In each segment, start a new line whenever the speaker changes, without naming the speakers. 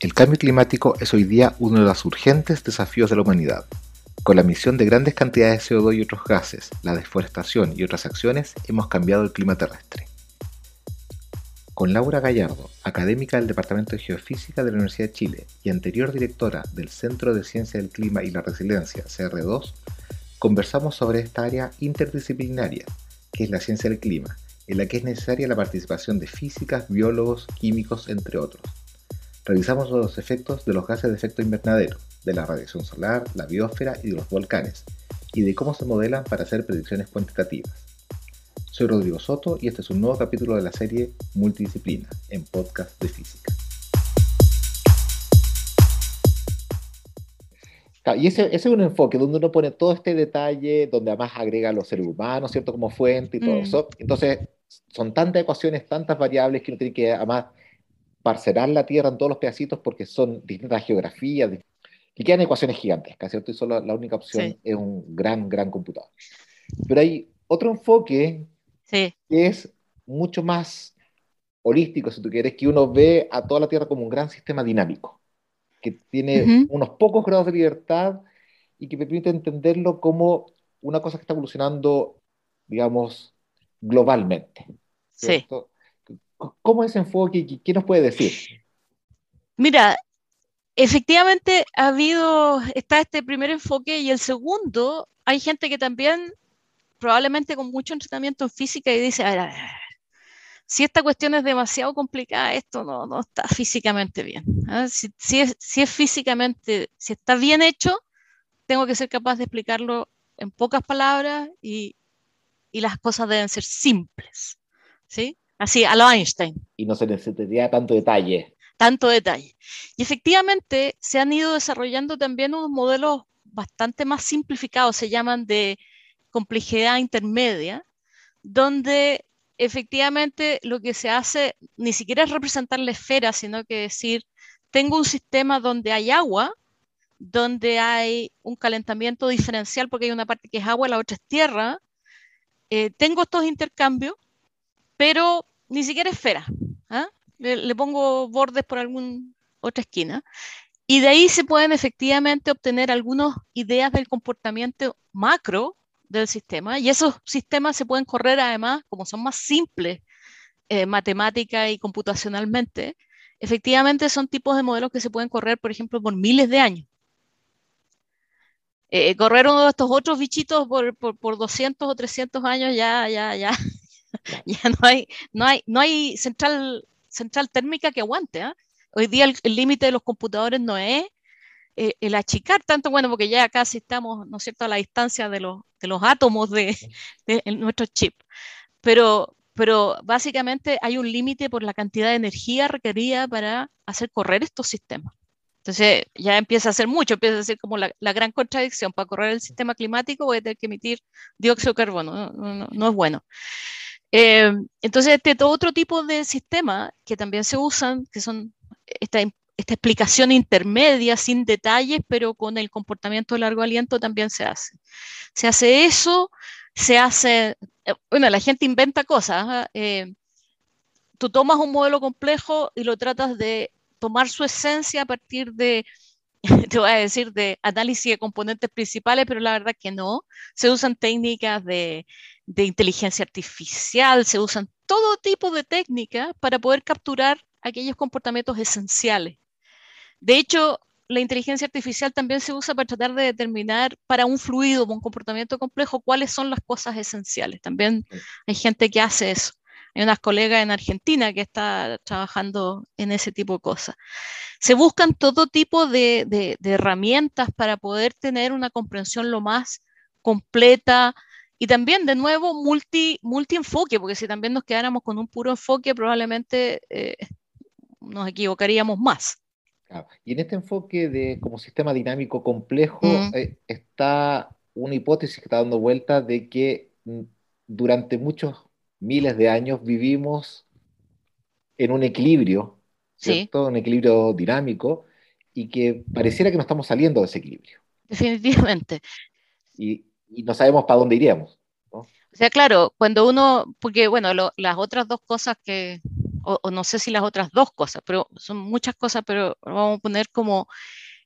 El cambio climático es hoy día uno de los urgentes desafíos de la humanidad. Con la emisión de grandes cantidades de CO2 y otros gases, la deforestación y otras acciones, hemos cambiado el clima terrestre. Con Laura Gallardo, académica del Departamento de Geofísica de la Universidad de Chile y anterior directora del Centro de Ciencia del Clima y la Resiliencia, CR2, conversamos sobre esta área interdisciplinaria, que es la ciencia del clima, en la que es necesaria la participación de físicas, biólogos, químicos, entre otros revisamos los efectos de los gases de efecto invernadero, de la radiación solar, la biosfera y de los volcanes, y de cómo se modelan para hacer predicciones cuantitativas. Soy Rodrigo Soto y este es un nuevo capítulo de la serie Multidisciplina en Podcast de Física. Y ese, es un enfoque donde uno pone todo este detalle, donde además agrega a los seres humanos, ¿cierto? Como fuente y todo mm. eso. Entonces, son tantas ecuaciones, tantas variables que uno tiene que además parcelar la Tierra en todos los pedacitos porque son distintas geografías, y quedan ecuaciones gigantescas, ¿cierto? Y solo la única opción es un gran, gran computador. Pero hay otro enfoque que es mucho más holístico, si tú quieres, que uno ve a toda la Tierra como un gran sistema dinámico, que tiene unos pocos grados de libertad y que permite entenderlo como una cosa que está evolucionando, digamos, globalmente. ¿cierto? ¿Cómo es enfoque? ¿Qué nos puede decir?
Mira, efectivamente ha habido, está este primer enfoque y el segundo, hay gente que también, probablemente con mucho entrenamiento en física, y dice, a ver, si esta cuestión es demasiado complicada, esto no, no está físicamente bien. ¿ah? Si, es, si, es, físicamente, si está bien hecho, tengo que ser capaz de explicarlo en pocas palabras y, y las cosas deben ser simples. ¿sí? Así, a lo Einstein.
Y no se necesitaría tanto detalle.
Tanto detalle. Y efectivamente se han ido desarrollando también unos modelos bastante más simplificados, se llaman de complejidad intermedia, donde efectivamente lo que se hace ni siquiera es representar la esfera, sino que decir, tengo un sistema donde hay agua, donde hay un calentamiento diferencial, porque hay una parte que es agua, la otra es tierra, eh, tengo estos intercambios, pero ni siquiera esfera. ¿ah? Le, pongo bordes por alguna otra esquina. Y de ahí se pueden efectivamente obtener algunas ideas del comportamiento macro del sistema. Y esos sistemas se pueden correr además, como son más simples eh, matemática y computacionalmente, efectivamente son tipos de modelos que se pueden correr, por ejemplo, por miles de años. Eh, correr uno de estos otros bichitos por, por, por, 200 o 300 años ya, ya, ya, ya no hay, no hay, no hay central, central térmica que aguante. ¿ah? Hoy día el límite de los computadores no es eh, el achicar tanto, bueno, porque ya casi estamos, ¿no es cierto?, a la distancia de los, de los átomos de, de, nuestro chip. Pero, pero básicamente hay un límite por la cantidad de energía requerida para hacer correr estos sistemas. Entonces ya empieza a ser mucho, empieza a ser como la, la, gran contradicción. Para correr el sistema climático voy a tener que emitir dióxido de carbono, no, no es bueno. Eh, entonces, este otro tipo de sistemas que también se usan, que son esta, esta, explicación intermedia, sin detalles, pero con el comportamiento de largo aliento también se hace. Se hace eso, se hace, eh, bueno, la gente inventa cosas. ¿ah? Eh, tú tomas un modelo complejo y lo tratas de tomar su esencia a partir de te voy a decir, de análisis de componentes principales, pero la verdad que no. Se usan técnicas de, de inteligencia artificial, se usan todo tipo de técnicas para poder capturar aquellos comportamientos esenciales. De hecho, la inteligencia artificial también se usa para tratar de determinar para un fluido, un comportamiento complejo, cuáles son las cosas esenciales. También hay gente que hace eso. Hay unas colegas en Argentina que está trabajando en ese tipo de cosas. Se buscan todo tipo de, de herramientas para poder tener una comprensión lo más completa, y también, de nuevo, multi, multi enfoque, porque si también nos quedáramos con un puro enfoque, probablemente eh, nos equivocaríamos más.
Y en este enfoque de como sistema dinámico complejo mm. eh, está una hipótesis que está dando vuelta de que mm, durante muchos miles de años vivimos en un equilibrio, ¿cierto? Un equilibrio dinámico y que pareciera que no estamos saliendo de ese equilibrio.
Definitivamente.
Y, y no sabemos para dónde iríamos.
O sea, claro, cuando uno, porque bueno, las otras dos cosas que, o, no sé si las otras dos cosas, pero son muchas cosas, pero vamos a poner como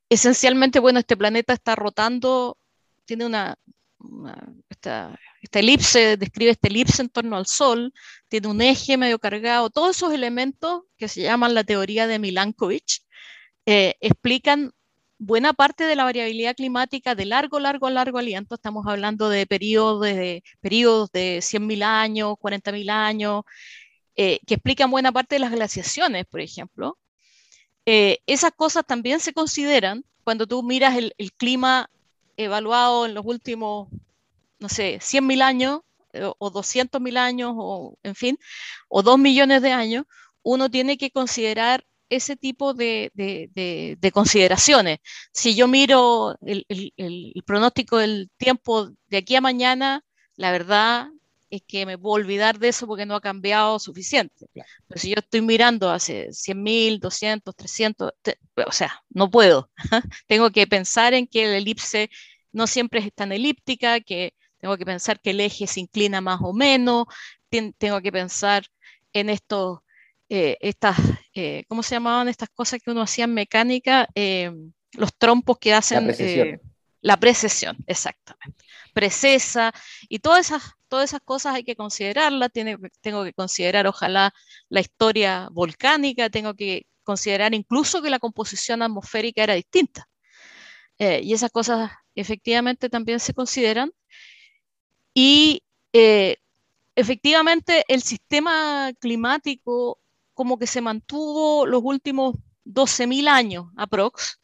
esencialmente, bueno, este planeta está rotando, tiene una, esta, elipse, describe esta elipse en torno al Sol, tiene un eje medio cargado, todos esos elementos que se llaman la teoría de Milankovitch, eh, explican buena parte de la variabilidad climática de largo, largo, largo aliento. Estamos hablando de periodos de, periodos de 100.000 años, 40.000 años, eh, que explican buena parte de las glaciaciones, por ejemplo. Eh, esas cosas también se consideran cuando tú miras el, clima evaluado en los últimos, no sé, 100.000 años eh, o 200.000 años, o en fin, o 2 millones de años, uno tiene que considerar ese tipo de, consideraciones. Si yo miro el, pronóstico del tiempo de aquí a mañana, la verdad es que me puedo olvidar de eso porque no ha cambiado suficiente. Pero si yo estoy mirando hace 100.000, 200, 300, o sea, no puedo. tengo que pensar en que el elipse no siempre es tan elíptica, que tengo que pensar que el eje se inclina más o menos, tengo que pensar en estos eh, estas, eh, ¿cómo se llamaban estas cosas que uno hacía en mecánica? Eh, los trompos que hacen la precesión. exactamente. Precesa y todas esas, todas esas cosas hay que considerarlas. tengo que considerar, ojalá, la historia volcánica, tengo que considerar incluso que la composición atmosférica era distinta. y esas cosas efectivamente también se consideran. Y efectivamente el sistema climático como que se mantuvo los últimos 12.000 años, aprox,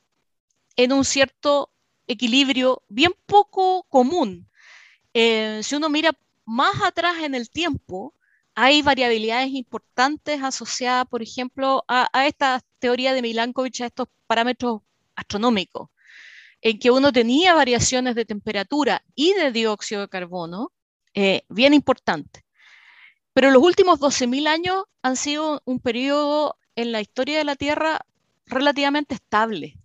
en un cierto equilibrio bien poco común. Eh, si uno mira más atrás en el tiempo, hay variabilidades importantes asociadas, por ejemplo, a, esta teoría de Milankovitch, a estos parámetros astronómicos, en que uno tenía variaciones de temperatura y de dióxido de carbono eh, bien importantes. Pero los últimos 12.000 años han sido un periodo en la historia de la Tierra relativamente estable,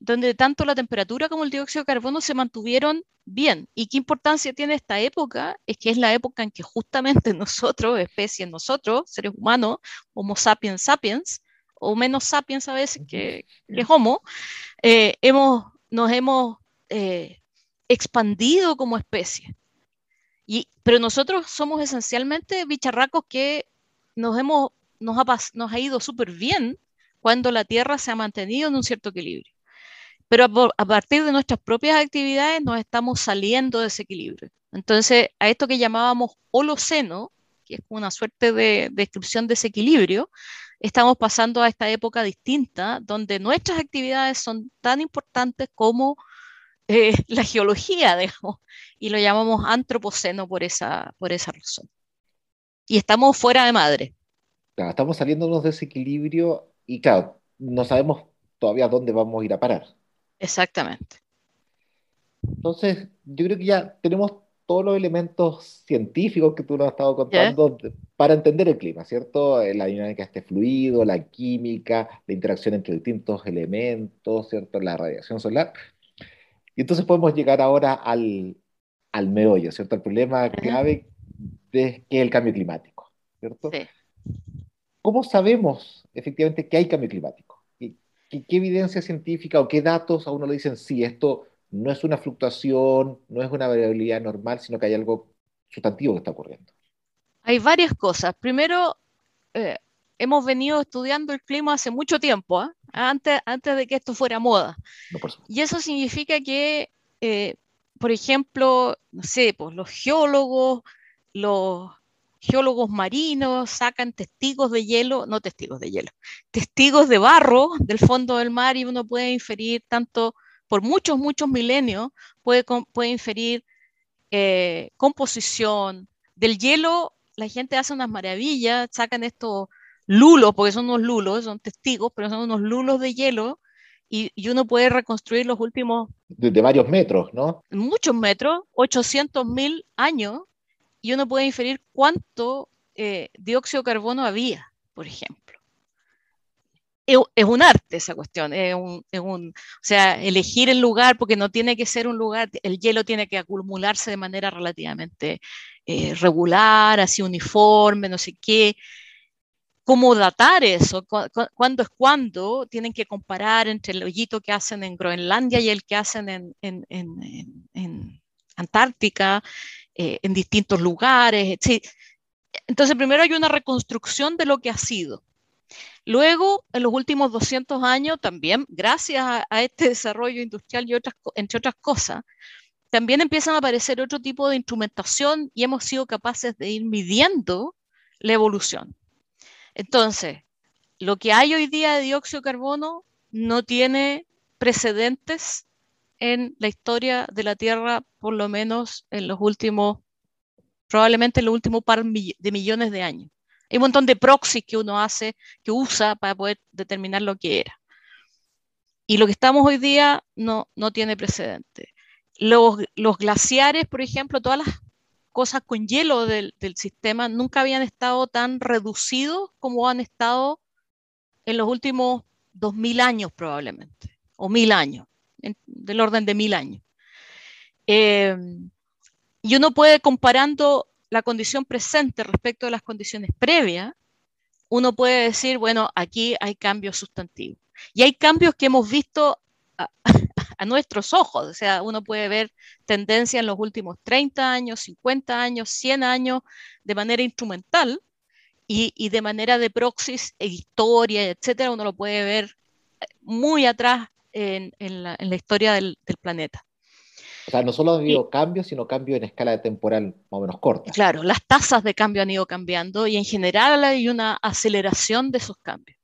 donde tanto la temperatura como el dióxido de carbono se mantuvieron bien. ¿Y qué importancia tiene esta época? Es que es la época en que justamente nosotros, especie nosotros, seres humanos, Homo sapiens sapiens, o menos sapiens a veces que, que Homo, eh, hemos, nos hemos eh, expandido como especie pero nosotros somos esencialmente bicharracos que nos, hemos, nos, ha, nos ha ido súper bien cuando la Tierra se ha mantenido en un cierto equilibrio. Pero a, partir de nuestras propias actividades nos estamos saliendo de ese equilibrio. Entonces, a esto que llamábamos holoceno, que es una suerte de, descripción de ese equilibrio, estamos pasando a esta época distinta, donde nuestras actividades son tan importantes como eh, la geología, digamos, y lo llamamos antropoceno por esa, por esa razón. Y estamos fuera de madre.
Claro, estamos saliéndonos de ese equilibrio y claro, no sabemos todavía dónde vamos a ir a parar.
Exactamente.
Entonces, yo creo que ya tenemos todos los elementos científicos que tú nos has estado contando para entender el clima, ¿cierto? Eh, la dinámica de este fluido, la química, la interacción entre distintos elementos, ¿cierto? La radiación solar. Y entonces podemos llegar ahora al, al meollo, ¿cierto? Al problema clave de, que es el cambio climático, ¿cierto? Sí. ¿Cómo sabemos efectivamente que hay cambio climático? ¿Qué, ¿Qué, evidencia científica o qué datos a uno le dicen, sí, esto no es una fluctuación, no es una variabilidad normal, sino que hay algo sustantivo que está ocurriendo?
Hay varias cosas. Primero, eh, hemos venido estudiando el clima hace mucho tiempo, ¿ah? antes, antes de que esto fuera moda. y eso significa que, eh, por ejemplo, no sé, pues los geólogos, los geólogos marinos sacan testigos de hielo, no testigos de hielo, testigos de barro del fondo del mar y uno puede inferir tanto por muchos, muchos milenios, puede, puede inferir eh, composición. Del hielo, la gente hace unas maravillas, sacan estos lulos, porque son unos lulos, son testigos, pero son unos lulos de hielo y, uno puede reconstruir los últimos...
De, varios metros, ¿no?
Muchos metros, 800 mil años, y uno puede inferir cuánto eh, dióxido de carbono había, por ejemplo. Es, un arte esa cuestión, es un, o sea, elegir el lugar, porque no tiene que ser un lugar, el hielo tiene que acumularse de manera relativamente eh, regular, así uniforme, no sé qué cómo datar eso, cuándo es cuándo, tienen que comparar entre el hoyito que hacen en Groenlandia y el que hacen en, en, en, en Antártica, eh, en distintos lugares. Entonces, primero hay una reconstrucción de lo que ha sido. Luego, en los últimos 200 años, también gracias a, este desarrollo industrial y otras, entre otras cosas, también empiezan a aparecer otro tipo de instrumentación y hemos sido capaces de ir midiendo la evolución. Entonces, lo que hay hoy día de dióxido de carbono no tiene precedentes en la historia de la Tierra, por lo menos en los últimos, probablemente en los últimos par de millones de años. Hay un montón de proxies que uno hace, que usa para poder determinar lo que era. Y lo que estamos hoy día no, no tiene precedente. Los, los glaciares, por ejemplo, todas las cosas con hielo del, del, sistema nunca habían estado tan reducidos como han estado en los últimos 2000 años probablemente, o mil años, en, del orden de mil años. Eh, y uno puede comparando la condición presente respecto de las condiciones previas, uno puede decir, bueno, aquí hay cambios sustantivos. Y hay cambios que hemos visto a, a, nuestros ojos, o sea, uno puede ver tendencia en los últimos 30 años, 50 años, 100 años de manera instrumental y, y de manera de proxies e historia, etcétera, uno lo puede ver muy atrás en, en, la, en la, historia del, del planeta.
O sea, no solo ha habido y, cambios, sino cambios en escala temporal más o menos corta.
Claro, las tasas de cambio han ido cambiando y en general hay una aceleración de esos cambios.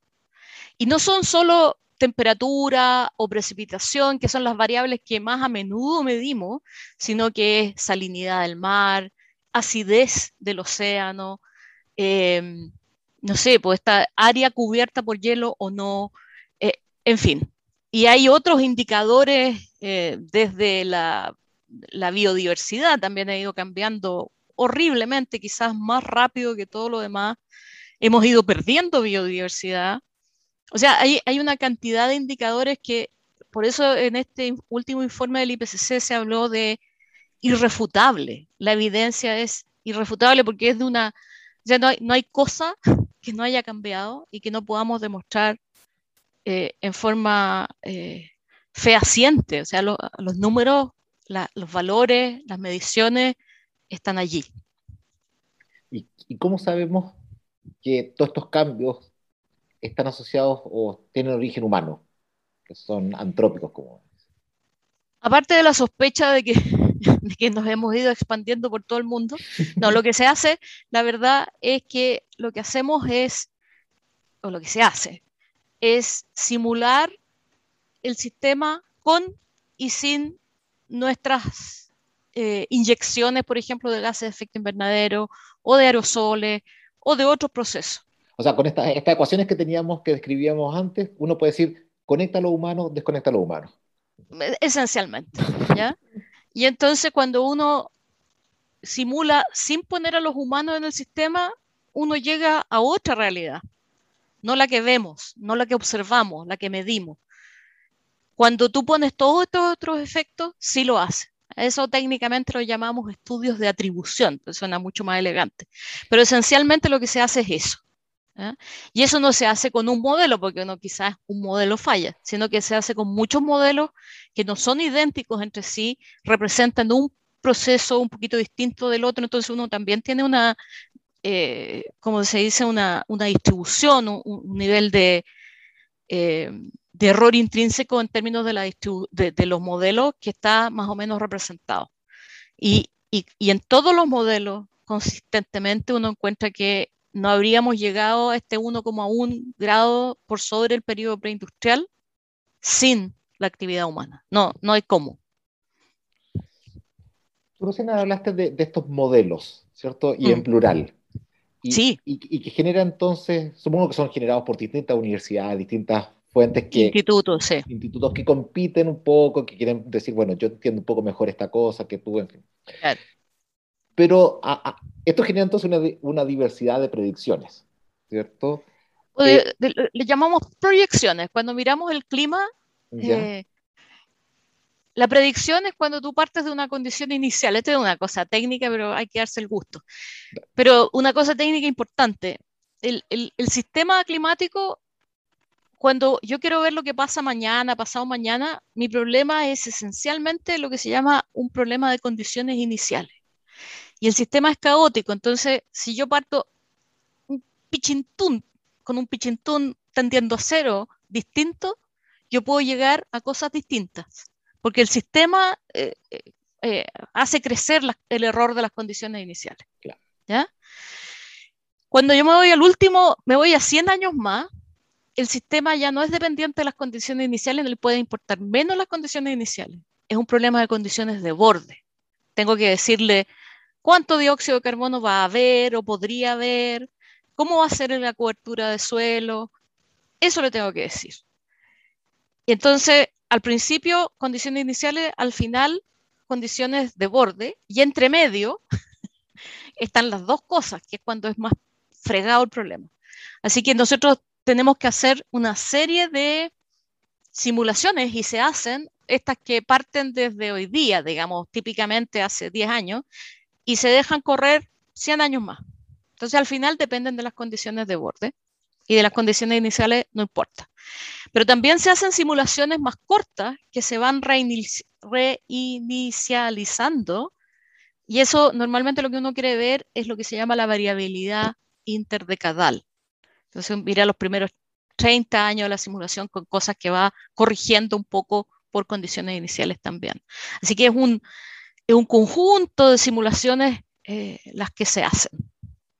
Y no son solo temperatura o precipitación, que son las variables que más a menudo medimos, sino que es salinidad del mar, acidez del océano, eh, no sé, pues esta área cubierta por hielo o no, eh, en fin, y hay otros indicadores eh, desde la, la, biodiversidad, también ha ido cambiando horriblemente, quizás más rápido que todo lo demás. Hemos ido perdiendo biodiversidad. O sea, hay, hay una cantidad de indicadores que, por eso en este último informe del IPCC se habló de irrefutable. La evidencia es irrefutable porque es de una, ya no hay, no hay cosa que no haya cambiado y que no podamos demostrar eh, en forma eh, fehaciente, o sea, lo, los números, la, los valores, las mediciones están allí.
¿Y, ¿Y, cómo sabemos que todos estos cambios están asociados o tienen origen humano, que son antrópicos como
Aparte de la sospecha de que, de que nos hemos ido expandiendo por todo el mundo, no, lo que se hace, la verdad es que lo que hacemos es, o lo que se hace, es simular el sistema con y sin nuestras eh, inyecciones, por ejemplo, de gases de efecto invernadero o de aerosoles o de otros procesos.
O sea, con estas, estas ecuaciones que teníamos, que describíamos antes, uno puede decir, conecta lo humano, desconecta lo humano.
Esencialmente, ¿ya? Y entonces cuando uno simula sin poner a los humanos en el sistema, uno llega a otra realidad no la que vemos, no la que observamos, la que medimos. Cuando tú pones todos estos otros efectos, sí lo hace. Eso técnicamente lo llamamos estudios de atribución, suena mucho más elegante. Pero esencialmente lo que se hace es eso. Y eso no se hace con un modelo, porque no quizás un modelo falla, sino que se hace con muchos modelos que no son idénticos entre sí, representan un proceso un poquito distinto del otro, entonces uno también tiene una eh, como se dice, una, una distribución, un, nivel de, eh, de, error intrínseco en términos de, la de, de, los modelos que está más o menos representado. Y, y en todos los modelos, consistentemente, uno encuentra que no habríamos llegado a este 1,1 grado por sobre el periodo preindustrial sin la actividad humana. No, no hay cómo.
Tú recién hablaste de, de estos modelos, ¿cierto? Y mm. en plural. Y,
sí.
Y, y, que genera entonces, supongo que son generados por distintas universidades, distintas fuentes que...
Institutos, sí.
Institutos que compiten un poco, que quieren decir, bueno, yo entiendo un poco mejor esta cosa que tú, en fin.
Claro.
Pero a, a, esto genera entonces una, una, diversidad de predicciones, ¿cierto?
Eh, le, le, llamamos proyecciones. Cuando miramos el clima, eh, la predicción es cuando tú partes de una condición inicial. Esto es una cosa técnica, pero hay que darse el gusto. Pero una cosa técnica importante. el, el, el, sistema climático, cuando yo quiero ver lo que pasa mañana, pasado mañana, mi problema es esencialmente lo que se llama un problema de condiciones iniciales. Y el sistema es caótico, entonces si yo parto un pichintún, con un pichintún tendiendo a cero distinto, yo puedo llegar a cosas distintas, porque el sistema eh, eh, eh, hace crecer la, el error de las condiciones iniciales.
Claro.
¿ya? Cuando yo me voy al último, me voy a 100 años más, el sistema ya no es dependiente de las condiciones iniciales, no le puede importar menos las condiciones iniciales. Es un problema de condiciones de borde. Tengo que decirle cuánto dióxido de carbono va a haber o podría haber, cómo va a ser la cobertura de suelo. Eso le tengo que decir. Y entonces, al principio, condiciones iniciales, al final, condiciones de borde, y entre medio están las dos cosas, que es cuando es más fregado el problema. Así que nosotros tenemos que hacer una serie de simulaciones y se hacen estas que parten desde hoy día, digamos, típicamente hace 10 años, y se dejan correr 100 años más. Entonces, al final dependen de las condiciones de borde y de las condiciones iniciales no importa. Pero también se hacen simulaciones más cortas que se van reinicializando y eso normalmente lo que uno quiere ver es lo que se llama la variabilidad interdecadal. Entonces mira los primeros 30 años de la simulación con cosas que va corrigiendo un poco por condiciones iniciales también. Así que es un, es un conjunto de simulaciones eh, las que se hacen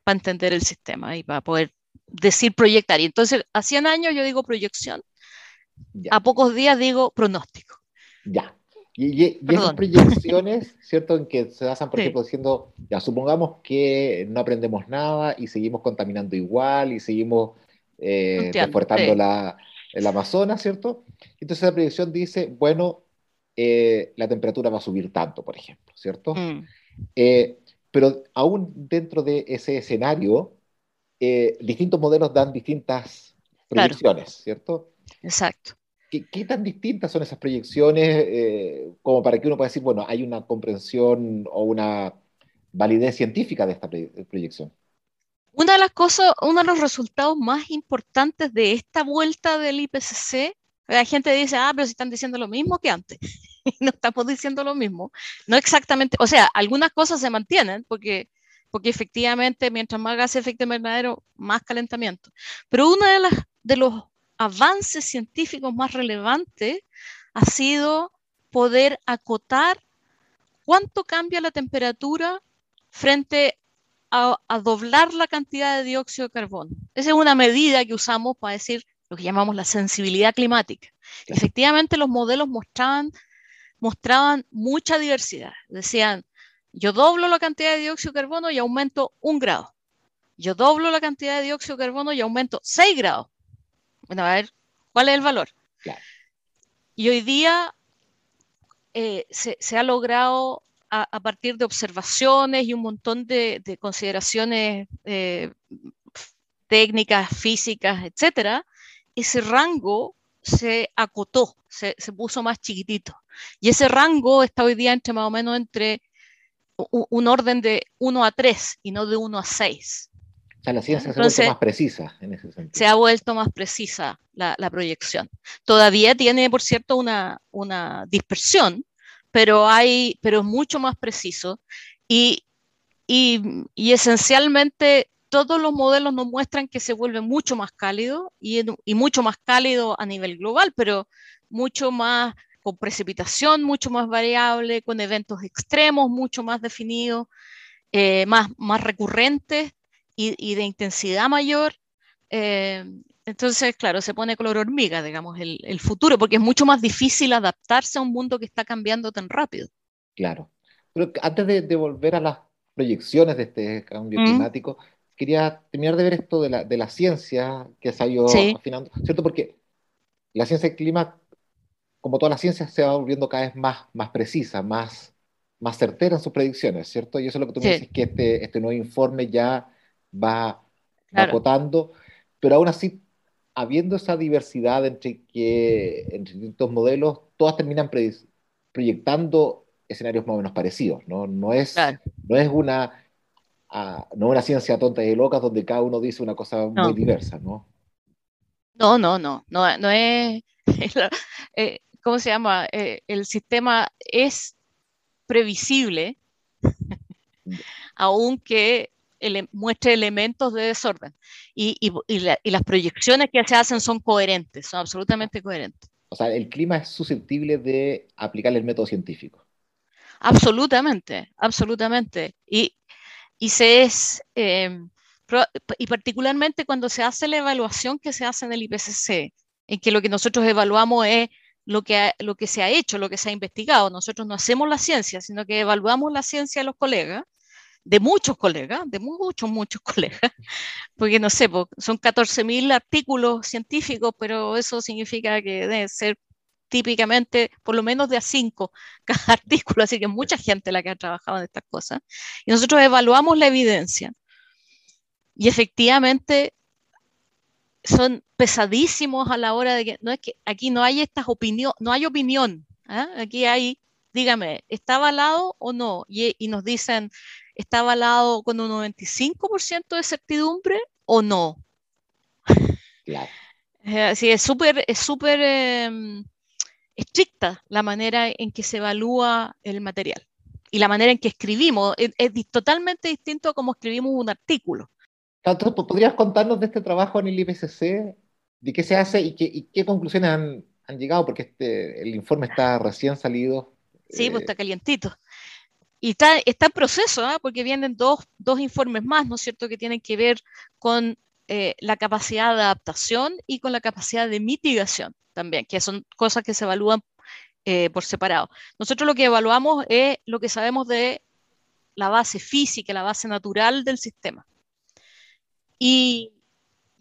para entender el sistema y para poder decir proyectar. Y entonces a 100 años yo digo proyección, ya. a pocos días digo pronóstico.
Ya. Y, y, y esas proyecciones, ¿cierto? En que se basan, por sí. ejemplo, diciendo, ya supongamos que no aprendemos nada y seguimos contaminando igual y seguimos eh, sí. la, el Amazonas, ¿cierto? Entonces la proyección dice, bueno, eh, la temperatura va a subir tanto, por ejemplo, ¿cierto? Mm. Eh, pero aún dentro de ese escenario, eh, distintos modelos dan distintas proyecciones, claro. ¿cierto?
Exacto.
¿Qué, ¿Qué, tan distintas son esas proyecciones eh, como para que uno pueda decir, bueno, hay una comprensión o una validez científica de esta proyección?
Una de las cosas, uno de los resultados más importantes de esta vuelta del IPCC, la gente dice, ah, pero si están diciendo lo mismo que antes. no estamos diciendo lo mismo. No exactamente, o sea, algunas cosas se mantienen porque, porque efectivamente mientras más gas efecto invernadero, más calentamiento. Pero uno de, las, de los avances científicos más relevantes ha sido poder acotar cuánto cambia la temperatura frente a, a, doblar la cantidad de dióxido de carbono. Esa es una medida que usamos para decir lo que llamamos la sensibilidad climática. Claro. Efectivamente, los modelos mostraban, mostraban mucha diversidad. Decían, yo doblo la cantidad de dióxido de carbono y aumento un grado. Yo doblo la cantidad de dióxido de carbono y aumento 6 grados. Bueno, a ver, ¿cuál es el valor?
Claro.
Y hoy día eh, se, se, ha logrado a, a, partir de observaciones y un montón de, de consideraciones eh, técnicas, físicas, etcétera, ese rango se acotó, se, se, puso más chiquitito. Y ese rango está hoy día entre más o menos entre un orden de 1 a 3 y no de 1 a 6.
O sea, la ciencia Entonces, se ha vuelto más precisa en ese sentido.
Se ha vuelto más precisa la, la proyección. Todavía tiene, por cierto, una, una dispersión, pero, hay, pero es mucho más preciso. Y, y, y esencialmente todos los modelos nos muestran que se vuelve mucho más cálido y, y, mucho más cálido a nivel global, pero mucho más con precipitación, mucho más variable, con eventos extremos mucho más definidos, eh, más, más recurrentes y, y, de intensidad mayor. Eh, entonces, claro, se pone color hormiga, digamos, el, el, futuro, porque es mucho más difícil adaptarse a un mundo que está cambiando tan rápido.
Claro. Pero antes de, de volver a las proyecciones de este cambio mm. climático, quería terminar de ver esto de la, de la ciencia que se ha ido sí. afinando, ¿cierto? Porque la ciencia del clima, como toda la ciencia, se va volviendo cada vez más, más precisa, más, más certera en sus predicciones, ¿cierto? Y eso es lo que tú sí. me dices, que este, este nuevo informe ya va, claro. acotando, pero aún así, habiendo esa diversidad entre, que, entre distintos modelos, todas terminan proyectando escenarios más o menos parecidos, ¿no? No es, claro. no es una no una ciencia tonta y loca donde cada uno dice una cosa muy diversa, ¿no?
No, no, no, no, no es, eh, ¿cómo se llama? Eh, el sistema es previsible, aunque muestre elementos de desorden. Y, las proyecciones que se hacen son coherentes, son absolutamente coherentes.
O sea, el clima es susceptible de aplicar el método científico.
Absolutamente, absolutamente. Y, se es, em, y particularmente cuando se hace la evaluación que se hace en el IPCC, en que lo que nosotros evaluamos es lo que, lo que se ha hecho, lo que se ha investigado. Nosotros no hacemos la ciencia, sino que evaluamos la ciencia de los colegas, de muchos colegas, de muchos, muchos colegas, porque no sé, son 14.000 artículos científicos, pero eso significa que debe ser típicamente por lo menos de a cinco cada artículo, así que mucha gente la que ha trabajado en estas cosas. Y nosotros evaluamos la evidencia. Y efectivamente son pesadísimos a la hora de que, no es que aquí no hay estas opinión, no hay opinión, ¿ah? aquí hay, dígame, ¿está avalado o no? Y, nos dicen, ¿está avalado con un 95% de certidumbre o no? Claro. Así es súper, es súper em, estricta la manera en que se evalúa el material y la manera en que escribimos. Es, totalmente distinto a cómo escribimos un artículo.
¿podrías contarnos de este trabajo en el IPCC? ¿De qué se hace y qué, conclusiones han, llegado? Porque este, el informe está recién salido.
Sí, pues está calientito. Y está, está en proceso, ¿ah? porque vienen dos, dos, informes más, ¿no es cierto?, que tienen que ver con eh, la capacidad de adaptación y con la capacidad de mitigación también, que son cosas que se evalúan eh, por separado. Nosotros lo que evaluamos es lo que sabemos de la base física, la base natural del sistema. Y,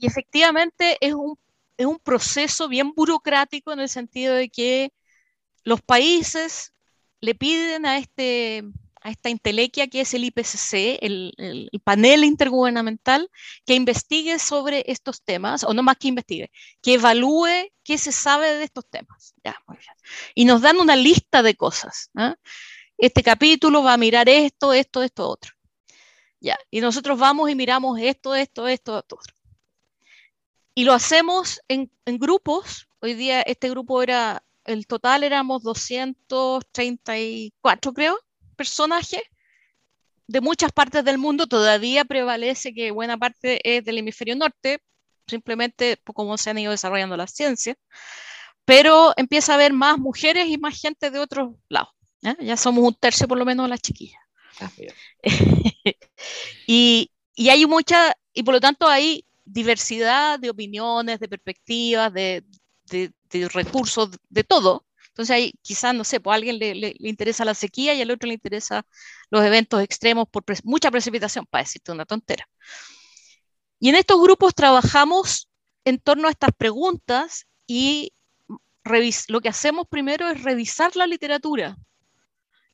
efectivamente es un, es un proceso bien burocrático en el sentido de que los países le piden a este a esta intelequia que es el IPCC, el, panel intergubernamental, que investigue sobre estos temas, o no más que investigue, que evalúe qué se sabe de estos temas. Ya, muy bien. Y nos dan una lista de cosas. ¿ah? Este capítulo va a mirar esto, esto, esto, otro. Ya, y nosotros vamos y miramos esto, esto, esto, esto, otro. Y lo hacemos en, en grupos. Hoy día este grupo era, el total éramos 234, creo personajes de muchas partes del mundo, todavía prevalece que buena parte es del hemisferio norte, simplemente por cómo se han ido desarrollando las ciencias, pero empieza a haber más mujeres y más gente de otros lados. Ya somos un tercio por lo menos de las chiquillas. Ah, y, y, hay mucha, y por lo tanto hay diversidad de opiniones, de perspectivas, de, de, de recursos, de todo. Entonces ahí quizás, no sé, pues a alguien le, interesa la sequía y al otro le interesa los eventos extremos por mucha precipitación, para decirte una tontera. Y en estos grupos trabajamos en torno a estas preguntas y lo que hacemos primero es revisar la literatura.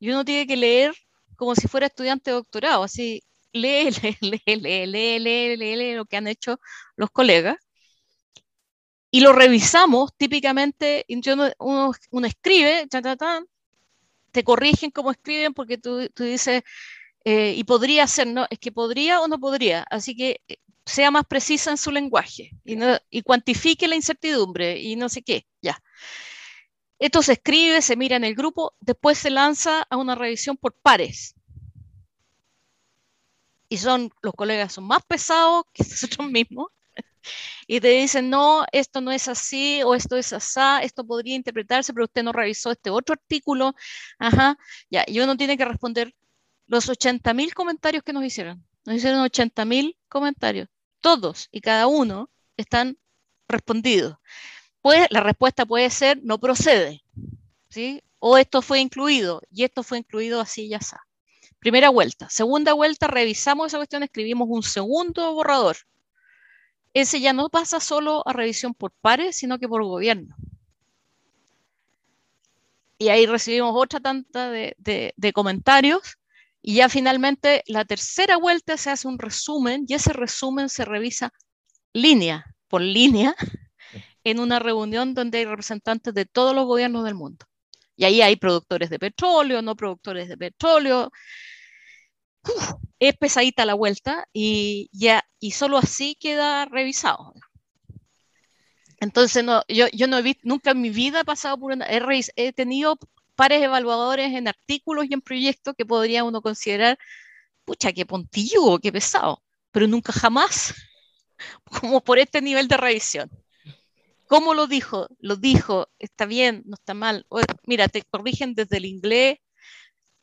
Y uno tiene que leer como si fuera estudiante de doctorado, así lee, lee, lee, lee, lee, lee, lee, lee lo que han hecho los colegas y lo revisamos, típicamente uno, escribe, te corrigen cómo escriben porque tú, dices, eh, y podría ser, ¿no? Es que podría o no podría, así que eh, sea más precisa en su lenguaje y, y cuantifique la incertidumbre y no sé qué, ya. Esto se escribe, se mira en el grupo, después se lanza a una revisión por pares. Y son, los colegas son más pesados que nosotros mismos y te dicen, no, esto no es así o esto es así, esto podría interpretarse, pero usted no revisó este otro artículo. Ajá, ya, y uno tiene que responder los 80.000 comentarios que nos hicieron. Nos hicieron 80.000 comentarios. Todos y cada uno están respondidos. Pues la respuesta puede ser no procede, ¿sí? O esto fue incluido y esto fue incluido así ya está. Primera vuelta. Segunda vuelta, revisamos esa cuestión, escribimos un segundo borrador ese ya no pasa solo a revisión por pares, sino que por gobierno. Y ahí recibimos otra tanta de, comentarios y ya finalmente la tercera vuelta se hace un resumen y ese resumen se revisa línea por línea en una reunión donde hay representantes de todos los gobiernos del mundo. Y ahí hay productores de petróleo, no productores de petróleo, es pesadita la vuelta y ya, y solo así queda revisado. Entonces, no, yo, yo no he visto, nunca en mi vida he pasado por una, he, he tenido pares evaluadores en artículos y en proyectos que podría uno considerar, pucha, qué pontillo, qué pesado, pero nunca jamás como por este nivel de revisión. ¿Cómo lo dijo? Lo dijo, está bien, no está mal. mira, te corrigen desde el inglés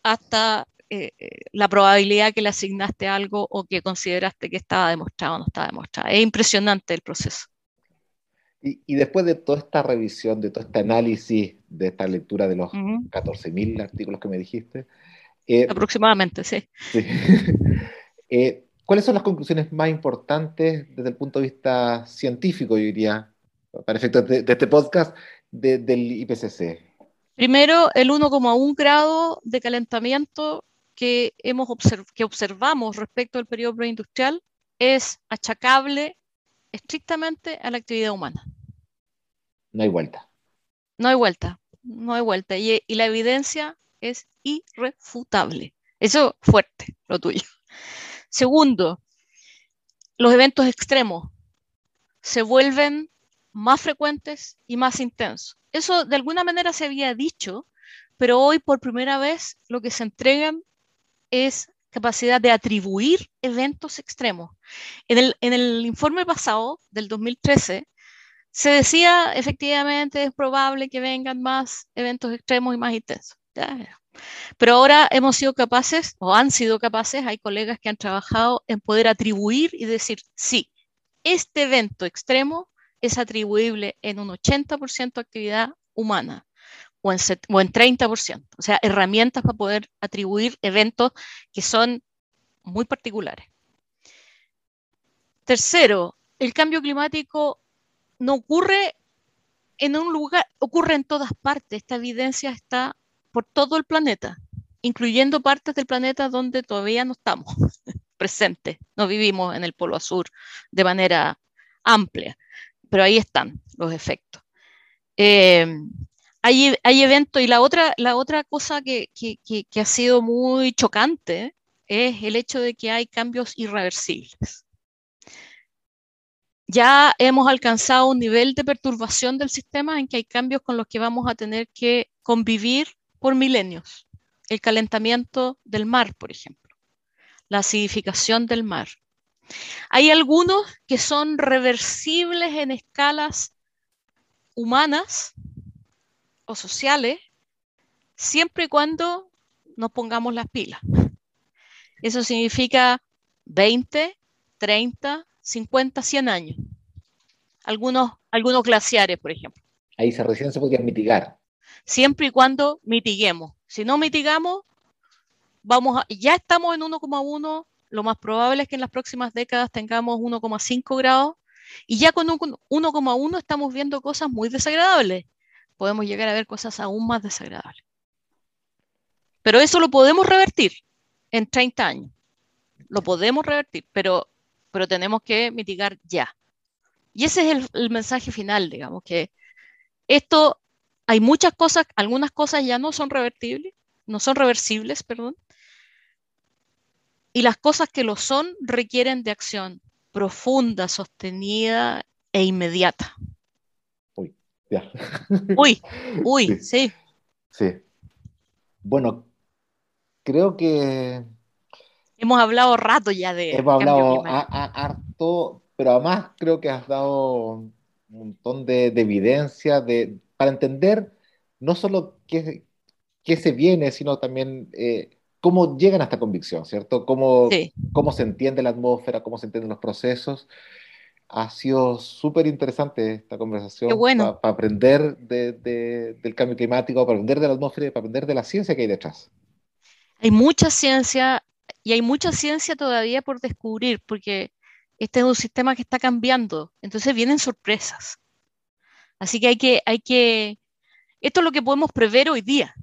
hasta eh, eh, la probabilidad que le asignaste algo o que consideraste que estaba demostrado o no estaba demostrado. Es impresionante el proceso.
Y, después de toda esta revisión, de todo este análisis, de esta lectura de los 14.000 artículos que me dijiste.
Eh, Aproximadamente, sí.
¿Cuáles son las conclusiones más importantes desde el punto de vista científico, yo diría, para efectos de, este podcast, del IPCC?
Primero, el 1,1 grado de calentamiento que, hemos que observamos respecto al periodo preindustrial es achacable estrictamente a la actividad humana.
No hay vuelta.
No hay vuelta, no hay vuelta. Y, y la evidencia es irrefutable. Eso fuerte, lo tuyo. Segundo, los eventos extremos se vuelven más frecuentes y más intensos. Eso de alguna manera se había dicho, pero hoy por primera vez lo que se entregan es capacidad de atribuir eventos extremos. En el, en el informe pasado, del 2013, se decía efectivamente es probable que vengan más eventos extremos y más intensos. Pero ahora hemos sido capaces, o han sido capaces, hay colegas que han trabajado en poder atribuir y decir, sí, este evento extremo es atribuible en un 80% de actividad humana o en, en 30%. O sea, herramientas para poder atribuir eventos que son muy particulares. Tercero, el cambio climático no ocurre en un lugar, ocurre en todas partes. Esta evidencia está por todo el planeta, incluyendo partes del planeta donde todavía no estamos presentes, no vivimos en el polo sur de manera amplia, pero ahí están los efectos. Eh, hay, eventos y la otra, la otra cosa que, que ha sido muy chocante es el hecho de que hay cambios irreversibles. Ya hemos alcanzado un nivel de perturbación del sistema en que hay cambios con los que vamos a tener que convivir por milenios. El calentamiento del mar, por ejemplo, la acidificación del mar. Hay algunos que son reversibles en escalas humanas o sociales, siempre y cuando nos pongamos las pilas. Eso significa 20, 30, 50, 100 años. Algunos, algunos glaciares, por ejemplo.
Ahí se recién se podrían mitigar
siempre y cuando mitiguemos. Si no mitigamos, vamos ya estamos en 1,1, lo más probable es que en las próximas décadas tengamos 1,5 grados y ya con 1,1 estamos viendo cosas muy desagradables. Podemos llegar a ver cosas aún más desagradables. Pero eso lo podemos revertir en 30 años. Lo podemos revertir, pero, pero tenemos que mitigar ya. Y ese es el, el mensaje final, digamos, que esto hay muchas cosas, algunas cosas ya no son revertibles, no son reversibles, perdón. Y las cosas que lo son requieren de acción profunda, sostenida e inmediata.
Uy, ya.
Uy, uy, sí.
sí. Bueno, creo que...
Hemos hablado rato ya de...
Hemos hablado harto, pero además creo que has dado un montón de, de evidencia, de, para entender no solo qué, qué se viene, sino también eh, cómo llegan a esta convicción, ¿cierto? Cómo, cómo se entiende la atmósfera, cómo se entienden los procesos. Ha sido súper interesante esta conversación
bueno.
para aprender del cambio climático, para aprender de la atmósfera para aprender de la ciencia que hay detrás.
Hay mucha ciencia y hay mucha ciencia todavía por descubrir, porque este es un sistema que está cambiando, entonces vienen sorpresas. Así que hay que, hay que, esto es lo que podemos prever hoy día.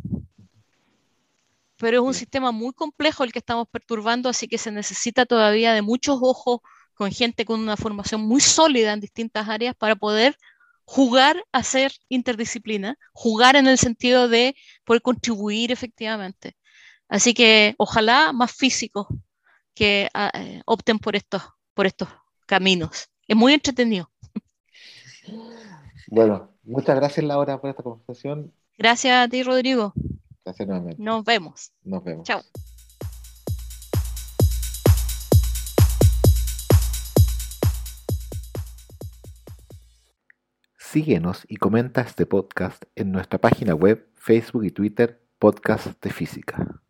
Pero es un sistema muy complejo el que estamos perturbando, así que se necesita todavía de muchos ojos con gente con una formación muy sólida en distintas áreas para poder jugar a ser interdisciplina, jugar en el sentido de poder contribuir efectivamente. Así que ojalá más físicos que ah, eh, opten por estos, por estos caminos. Es muy entretenido.
Bueno, muchas gracias Laura por esta conversación.
Gracias a ti, Rodrigo.
Gracias nuevamente.
Nos vemos.
Nos vemos.
Chao.
Síguenos y comenta este podcast en nuestra página web, Facebook y Twitter, Podcast de Física.